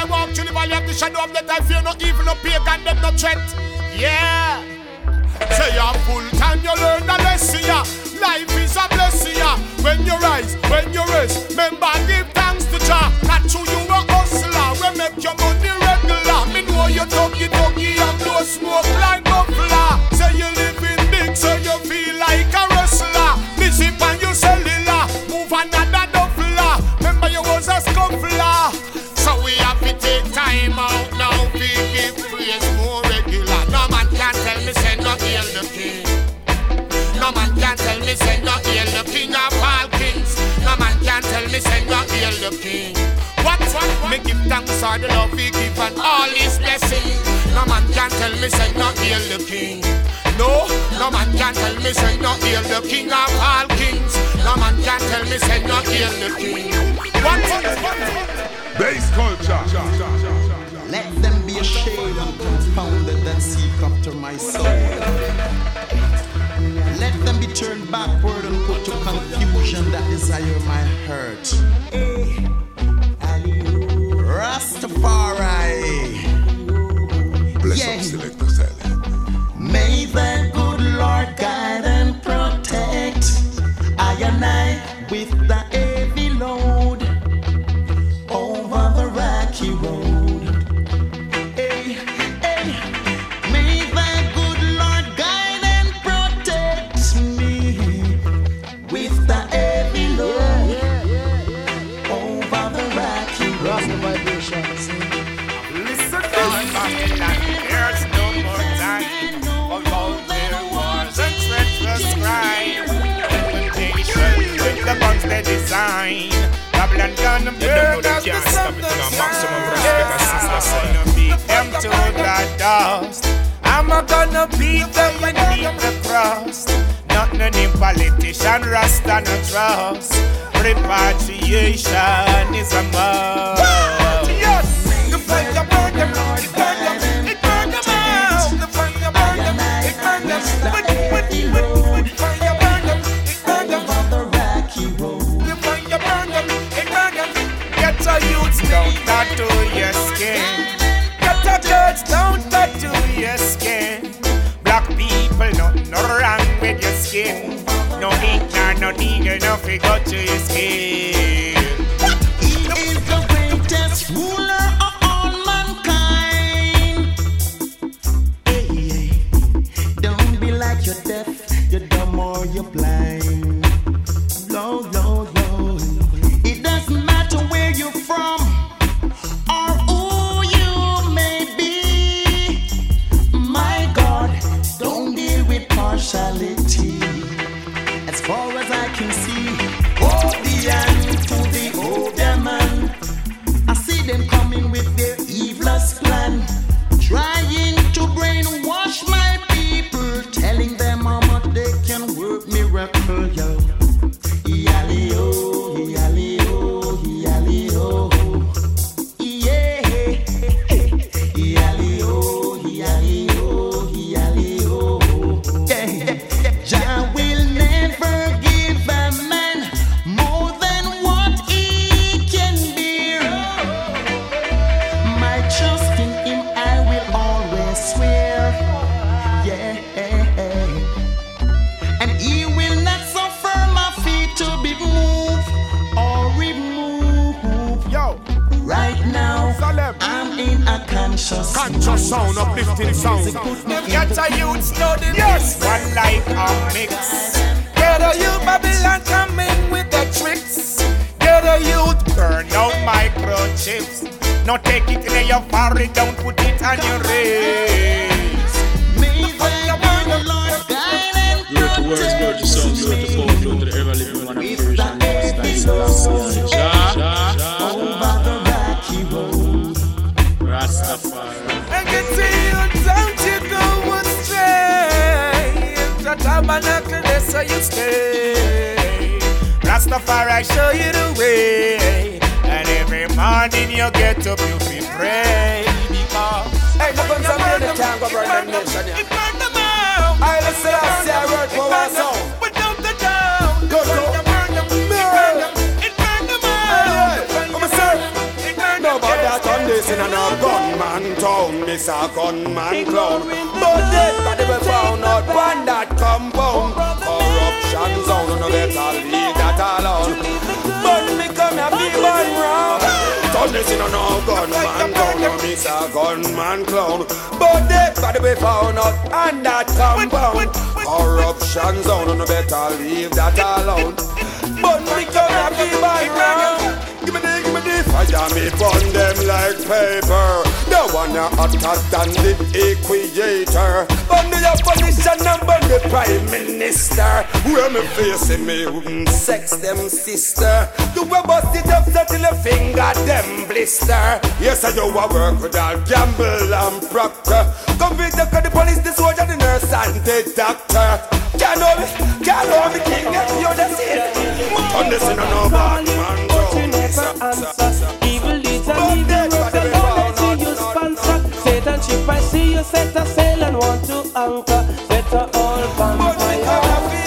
I walk through the valley of the shadow of death, I fear no evil, no pagan, them no threat. Yeah. Say you're full time, you learn a lesson, yeah. Life is a blessing, yeah. When you rise, when you rest, remember give thanks to Jah. Not to you a hustler, we make your money regular. Me know you doggy doggy and blow smoke like time out now, we give praise more regular. No man can tell me say no hail the king. No man can tell me say no hail the king of all kings. No man can tell me say no hail the king. What what? Me give thanks for the love he give and all his blessings. No man can tell me say no hail the king. No, no man can tell me say no hail the king of all kings. No man can tell me say no hail the king. What what? Bass culture. Let them be ashamed and confounded that seek after my soul. Let them be turned backward and put to confusion that desire my hurt. Rastafari. Bless Yeah. up, selector silent. May the good Lord guide and protect I and I with the Babylon gonna burn us to something I'm gonna beat them to the dust. I'm gonna beat them beneath the crust. Nothing any politician, Rasta no trust. Repatriation is a must. Yes, the fire burn them, it burn them, don't tattoo your skin. Get church, don't tattoo your skin. Black people, nothing no wrong with your skin. No ink, no needle, no figure to your skin. That's how stay. Rastafari show you the way. And every morning you get up, you feel pray. Because Hey, no guns and men, they can't go burn them nation. It burn them out. I listen, I say, I work for one song. Without the doubt. Go, go. This in a gunman town, this a gunman clown. But dead body we found out one that compound. Corruption zone, no better leave that alone. But me come here, be born wrong. Turn this in a gunman town, no miss a gunman clown. But dead body we found out and that compound. Corruption zone, no better leave that alone. But me come here, be born wrong. Give me the, give me the fire, me burn them like paper. The one you hotter than the equator. Burn the opposition burn the prime minister. Where me facing me, sex them sister. You will bust it up till the finger them blister. Yes, I do a work with all gamble and proctor. Come with the, the police, the soldier, the nurse and the doctor. Can't know me, can't know me, king, you're the same. On this in a no bad man, set a sail and want to anchor. Set a all bonfire.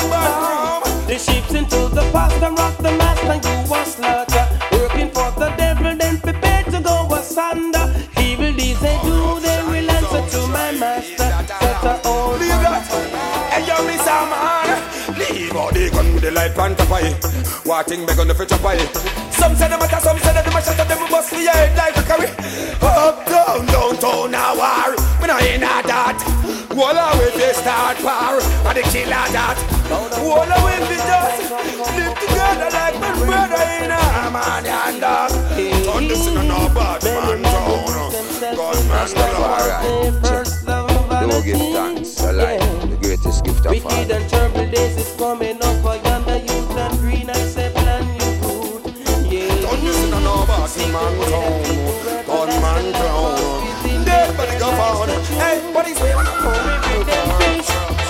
The ships into the past and rock the mast and you was slaughter. Working for the devil then prepare to go asunder. Evil deeds they do they will answer to my master. Set a all. Hey, yo, me some man. Leave all the gun with the light plant up high. Watching me gonna fetch up high. Some say them matter, some say that them a shot them bust the head like a curry. Up, down, downtown, now war. Me no in a that. Wall away they start power. And the killer that. Wall away we just live together like my brother in a man and dog. Turn this in a no bad man town. Gunman Alright, Do give thanks, alive, the greatest gift of all. Wicked and terrible days is coming up man town. Gunman town. Dead body go found. Hey, what is it?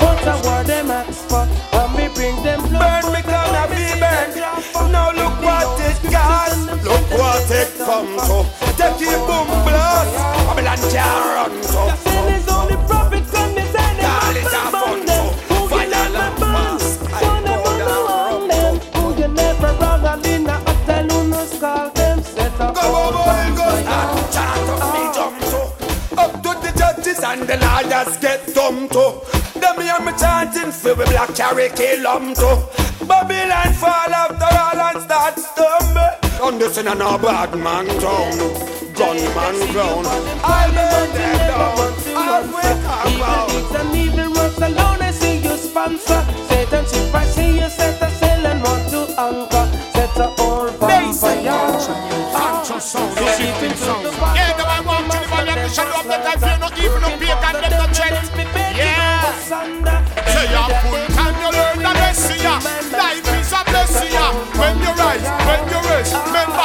What a war them ask for, and me bring them blood. Burn me and be burned. Now look what it got. Look what it come to. Take it boom blast. Babylon can't run to. For we black carry kill 'em to. Babylon fall after all and start stumble. On this in a no bad man town. Gunman ground. I'll burn them down. I'll wake up Evil out. deeds and evil works alone, I see you sponsor. Satan ship, I see you set a sail and want to anchor. Set a bonfire. The sheep into the water. Yeah, the man walk to the and the shadow of the life, you no evil, no pain, rise, when you rest, remember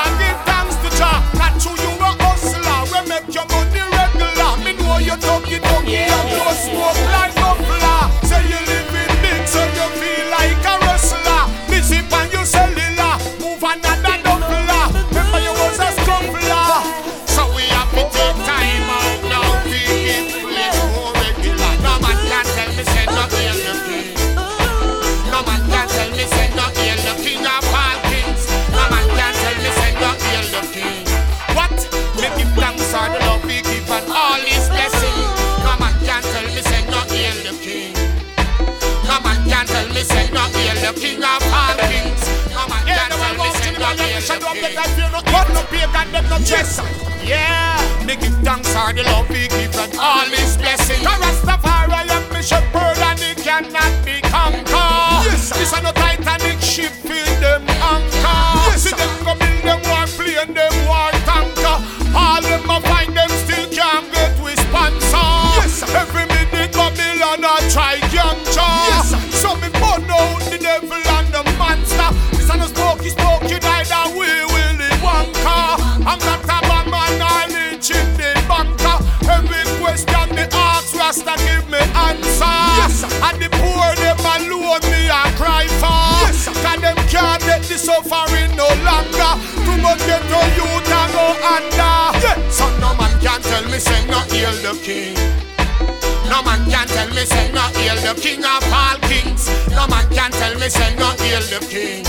king of all kings. No man can tell me say no hail the king.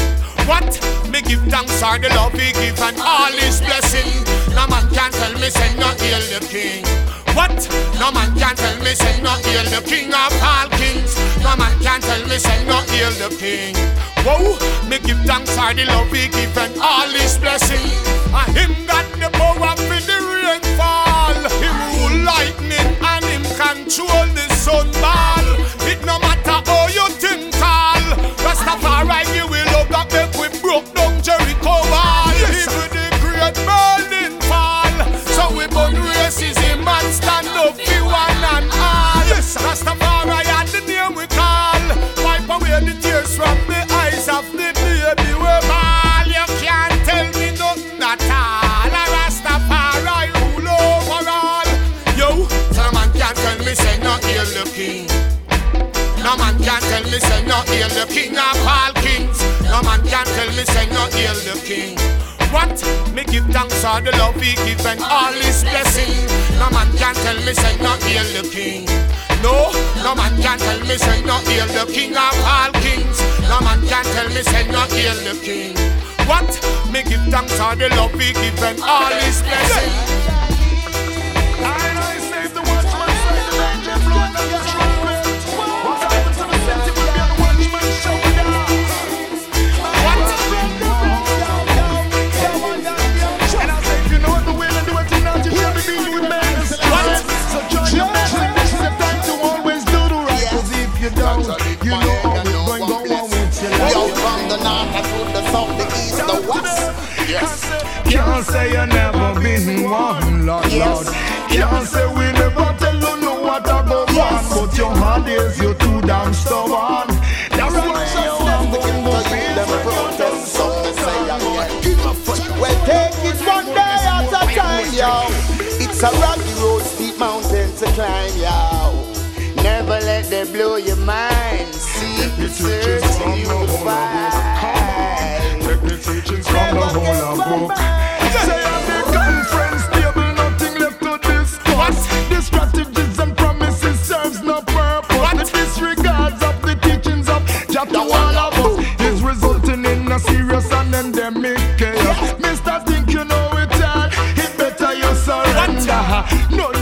What? Me give thanks for the love he give and all his blessing. No man can tell me say no hail the king. What? No man can tell me say no hail the king of all kings. No man can tell me say no hail the king. Whoa, me give thanks for the love he give and all his blessing. And him got the power for the rainfall. He rule lightning and him control hail the king of all kings. No man can tell me say no hail the king. What? Me give thanks for the love he give and all his blessing. No man can tell me say no hail the king. No, no man can tell me say no hail the king of all kings. No man can tell me say no hail the king. What? Me give thanks for the love he give and all his blessing. You never been one, Lord, Yes. Lord. Can't say we never tell you know what I go Yes. on, but your hard days you too damn stubborn. That's why you going to be them protest, some may say again. Well, take it one day at a time, yo. It's a rocky road, steep mountain to climb, yo. Never let them blow your mind. Seek the search and you will find. Take the teachings from the whole of book.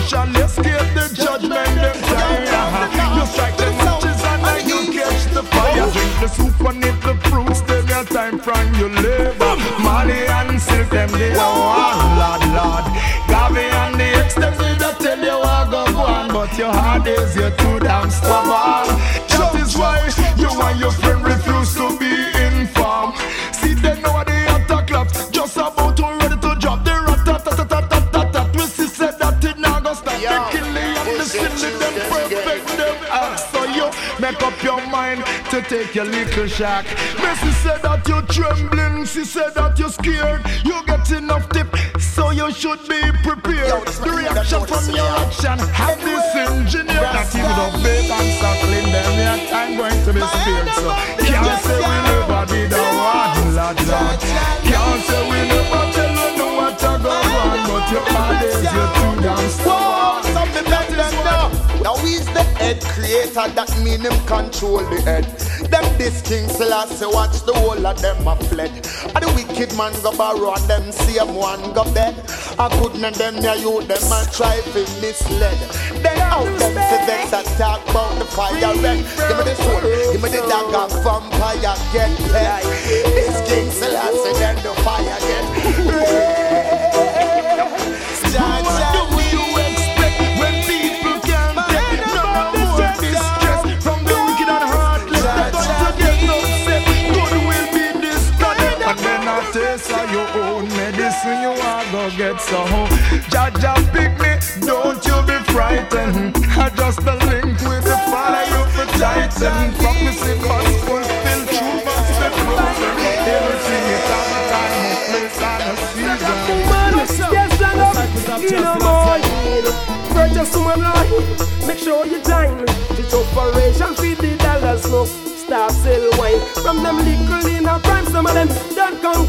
Shall escape the judgment them time. You strike the matches and then you catch the fire. Drink the soup and eat the fruits. Then your time from your labor. Money and silk them they want, Lord, Lord. Gavi and the ex them they tell you what go on, but your heart is you're too damn stubborn. That is why you and your friend refuse mind to take your little shock. Missy said that you're trembling, she said that you're scared. You get enough tip, so you should be prepared. Yo, the reaction from your action have this engineer that you don't bait and suckling them. Your time going to be spared. So can't say we never did a one, lad, lad. Can't say we never tell you know what to go on, but your is you're too damn stubborn. Now he's the head creator, that mean him control the head. Them this king Selassie watch the whole of them a fled. And the wicked man go borrow and them same one go bed. I couldn't them near you, them a try to misled. Then out them to vex and talk about the fire red. Give me the soul, give me the dagger, vampire get dead. This king Selassie then the fire your own medicine. You are gonna get so. Jaja pick me, don't you be frightened. I just a link with the father you for tighten. Promise it must fulfill, true must be proven. Everything is on a time, a place, and a season. Yes, stand up, you know boy. Purchase woman line, make sure you dine. The operation feed the dollars, no stop sell wine. From them little in a prime, some of them don't concubine.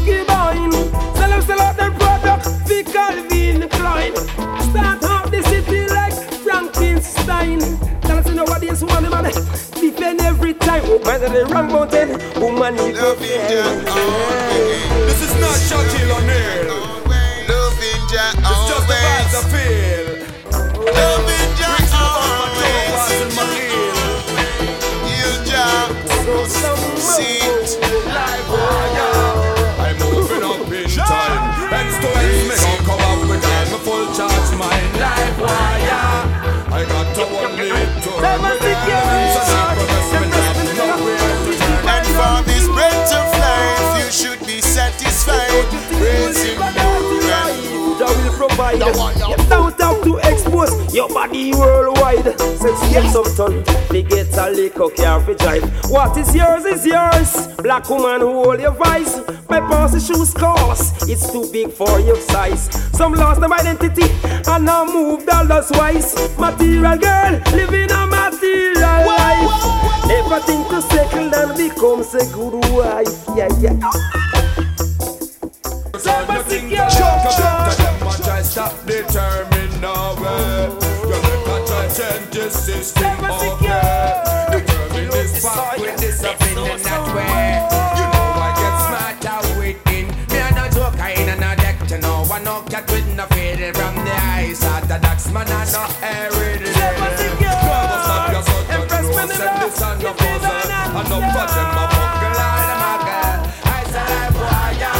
Every time. Woman on the wrong mountain, woman you go oh, This is not O'Neal. Loving provide. You don't have to expose your body worldwide. Since you get some ton, they get a liquor car for drive. What is yours is yours. Black woman who hold your vice. My boss's shoes cost, it's too big for your size. Some lost their identity and now move dollars wise. Material girl, living a material life. Never think to settle and become a good wife. Yeah, yeah. Try stop determine no way. You never try change the system okay. Determine this fact with discipline that way. You know I get smarter within. Me a no joke, I ain't no deck to know. I no cat with no faded from the eyes. Orthodox man I no heritage. Super secure. Never stop your son, you know, Manila. send this and no You puzzle. that? And no for them a buckle and a muggle. I say like wire.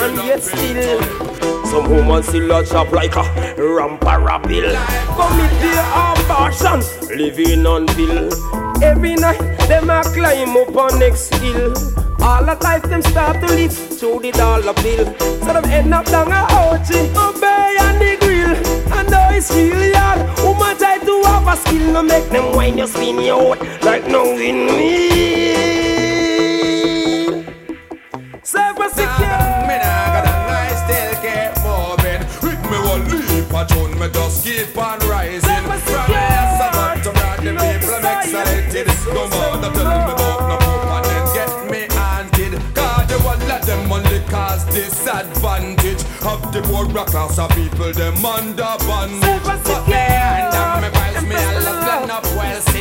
and yet still Some woman still a chop like a ramparable Commit abortion, living on bill. Every night, them a climb up on next hill. All the life them start to live through the dollar bill. So them end up down a ouchie Obey and the grill. I know it's really hard Woman try to have a skill No make them whine you spin you out Like no windmill me just keep on rising. From yes, to rock the people, I'm excited. No more to tell me about no poop and then get me haunted. Cause the one let them only cause disadvantage. Of the poor class of people, them under bondage. But me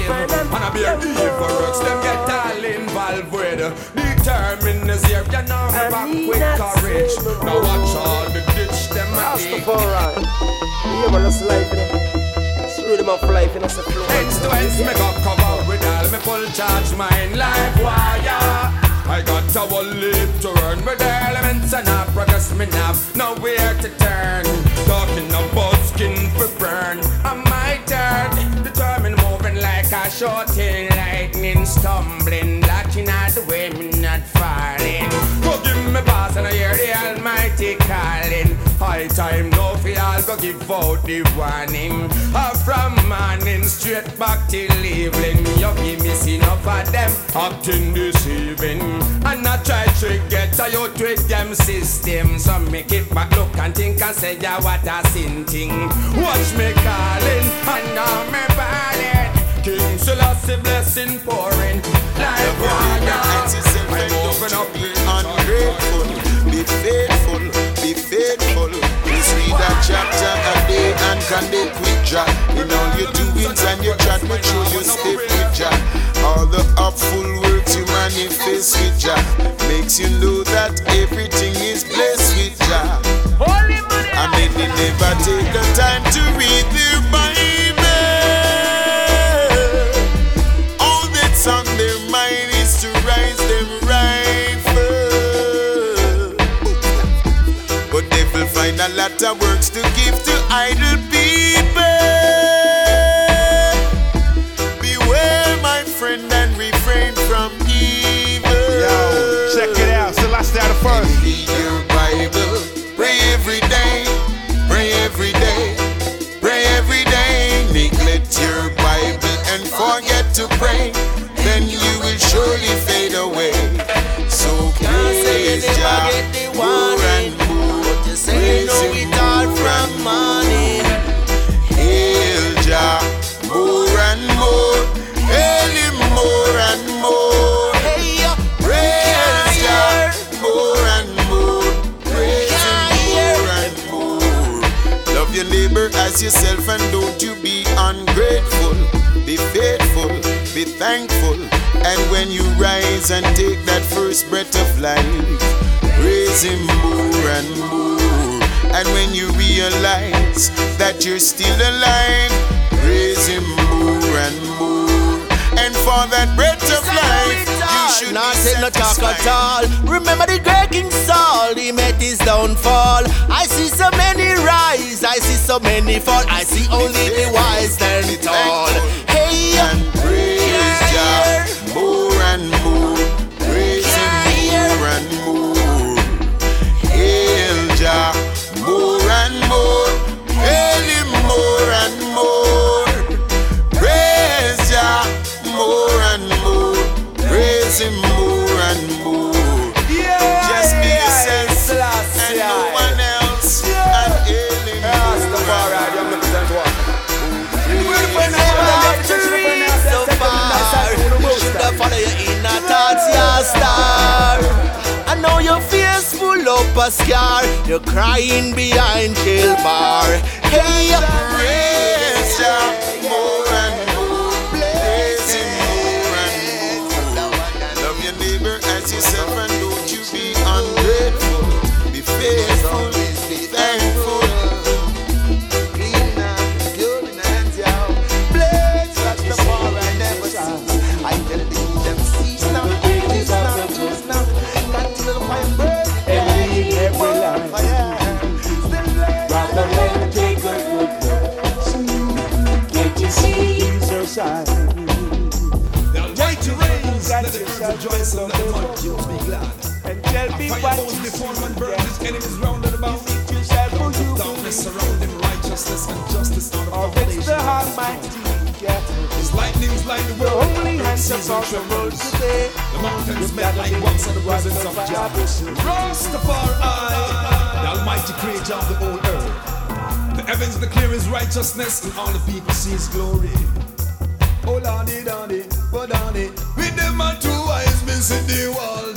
And I be a evil works, them get all involved with. Determined is here, you know me back with courage. Now watch all the ditch them a take. Rastafari. Yeah, man, that's life, you know. It's really my life, you know, it's a flow. Ends to ends, me got covered with all me full charge mind like wire. I got a whole leap to earn with elements and I progress me now, nowhere to turn. Talking about skin for burn, I'm my turn. Determined like a short in lightning, stumbling, blocking out the way me not falling. Go give me pass and I hear the Almighty calling. High time no for all go give out the warning. Up from morning straight back till evening. You give me see enough of them acting deceiving. And I try to get a youth with them system. So make it back look and think and say yeah what a sin thing. Watch me calling and now me balling. King blessing pouring like water. I'm open up be ungrateful, be faithful, be faithful. Please read that chapter a day and connect with Jah. In all your doings and your chat, make sure you stay with Jah. All the upful works you manifest with Jah makes you know that everything is blessed with Jah. And then they never take the time to read their of works to give to idle yourself and don't you be ungrateful. Be faithful, be thankful. And when you rise and take that first breath of life, praise Him more and more. And when you realize that you're still alive, praise Him more and more. And for that breath of life, should Not take no talk at all. Remember the great King Saul, he met his downfall. I see so many rise, I see so many fall. I see only the wise stand tall. A scar. You're crying behind jail bar. Hey, Praise Jah more heavens declare his righteousness and all the people see his glory. Oh lordy, lordy, oh lordy. With them and two eyes, see the wall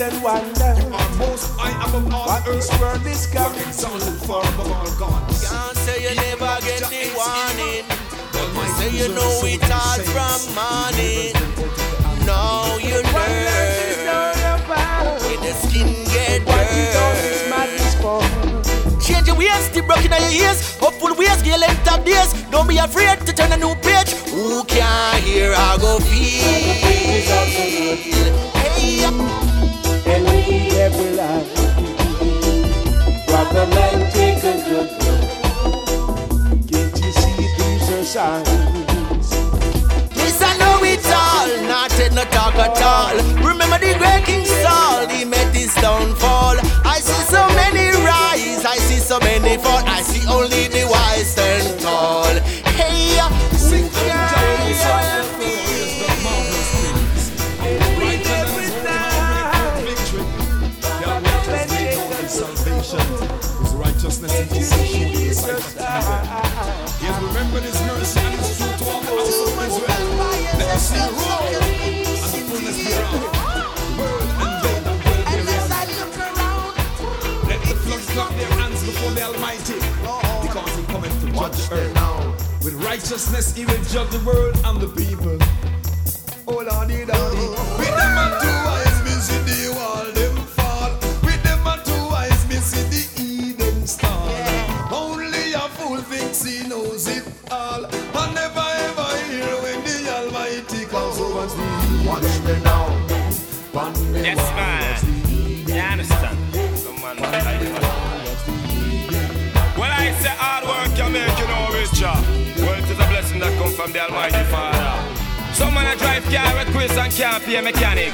and wonder Are most high above all what the this earth. world is coming far above all gods. Can't say you never get the warning. Say you know it all from morning. Them quoted the Almighty. Now you What life is learn. about? The skin get What is all this burned. for? Change your ways, the broken in your ears. Hopeful ways, get length of days. Don't be afraid to turn a new page. Who can hear I go feel? Hey, And only the wise stand tall. Hey, who Righteousness and Jesus in the sight of heaven. Yes, remember His mercy and His truth to all the house of Israel. Let the sea roar and the fullness thereof. The world and they that dwell therein. Let the floods clap their hands before the Almighty, because He cometh to judge the earth. With righteousness He will judge the world and the people. Oh Lordy, Lordy, with them and two eyes me see the from the Almighty Father. Some man a drive car with quiz and can't pay mechanic.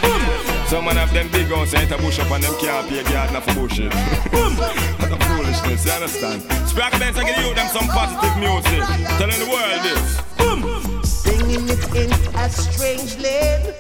Some man have them big guns and a bush up and them can't pay gardener for bushing. That's a foolishness, you understand? Sprack Benz and give you them some positive music. Telling the world this. Boom. Singing it in a strange land.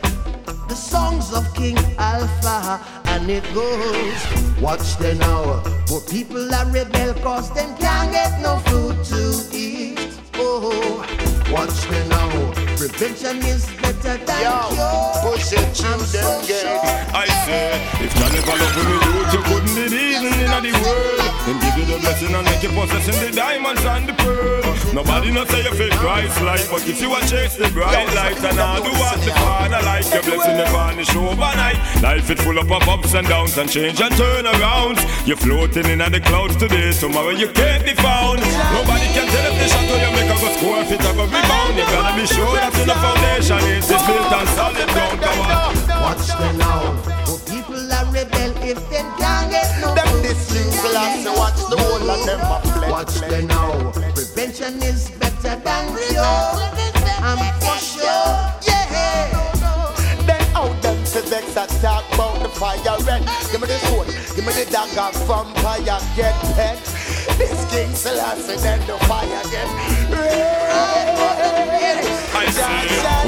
The songs of King Alpha, and it goes. Watch them now, for people are rebel, cause them can't get no food to eat. Oh, watch them now. Prevention is better than cure. Push it through them gate. I say, if you never love me, youth, you couldn't be even in the world. Then give you the blessing and make you possessing the diamonds and the pearl. Nobody not say you feel Christ like, but if you a chase the bright light and all do what the Father like, your blessing the vanish overnight. Life is full up of ups and downs and change and turn around. You're floating in the clouds today, tomorrow you can't be found. Nobody can tell if the shot you make a go score, Watch the now? Prevention is better than cure. I'm for sure, yeah. Then out them civics that talk about the fire red. Give me the sword, give me the dagger, vampire get pet. This King Selassie then the fire get red. I see,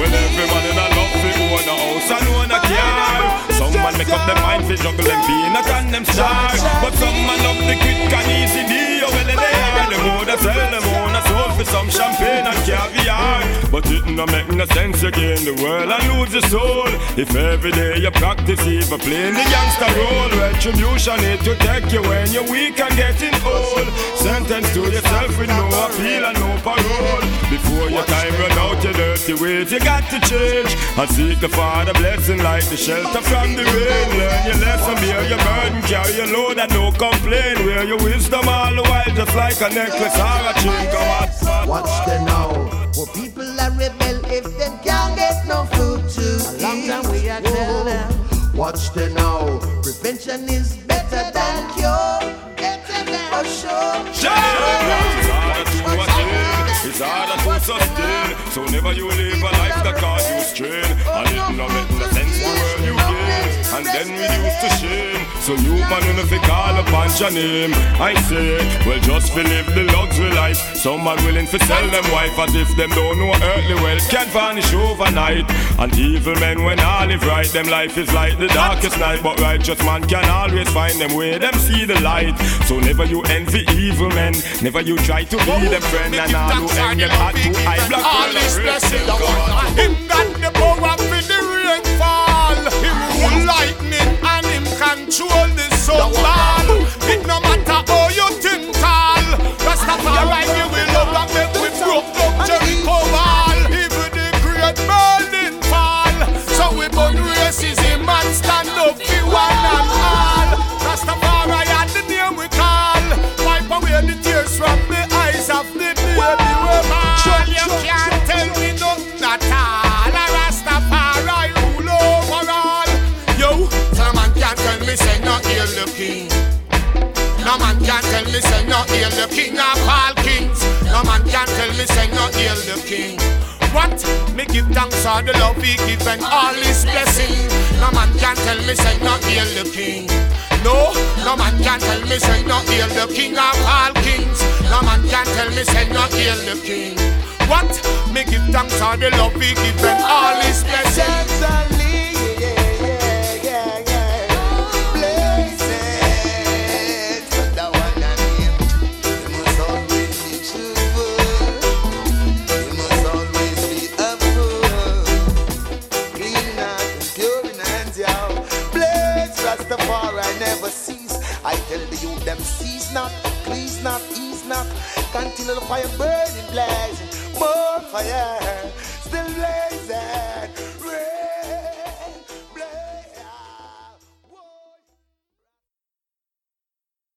well everyone in a own a house and own a car. Some man make up their mind fi juggle them peanut and them star, but some man love the quick and easy deal. Well they are them who they sell them own a soul for some champagne and caviar. But it no make no sense you gain the world and lose your soul. If every day you practice even playing the youngster role, retribution it to take you when you're weak and getting old. Sentence to yourself with no appeal and no parole. Before your time run out, your dirty ways you got to change and seek the Father blessing like the shelter from the rain. Learn your lesson, bear your burden, carry your load and no complain. Wear your wisdom all the while, just like a necklace or a chain. Come on. Watch them now. For people that rebel if they can't get no food to eat. A long time we are tell them. Watch them now. Prevention is better than cure. Better than for sure. It's harder sustain. So never you live a life that cause you strain. And it no make And then reduce to shame. So you man when if call upon your name. I say, well just fi live the luxury life. Some man willing to sell them wife as if them don't know earthly wealth can vanish overnight. And evil men when all live right, them life is like the darkest night. But righteous man can always find them where them see the light. So never you envy evil men, never you try to be them friend. And all who end them at two eye black All his blessings Him got the power lightning and him control the sunfall tell me say no hail the king of all kings. No man can tell me say no hail the king. What? Me give thanks for the love he give and all his blessing. No man can tell me say no hail the king. No, no man can tell me say no hail the king of all kings. No man can tell me say no hail the king. What? Me give thanks for the love he give and all his blessing. north, east, north. the fire burning, blazing. More fire, still blazing.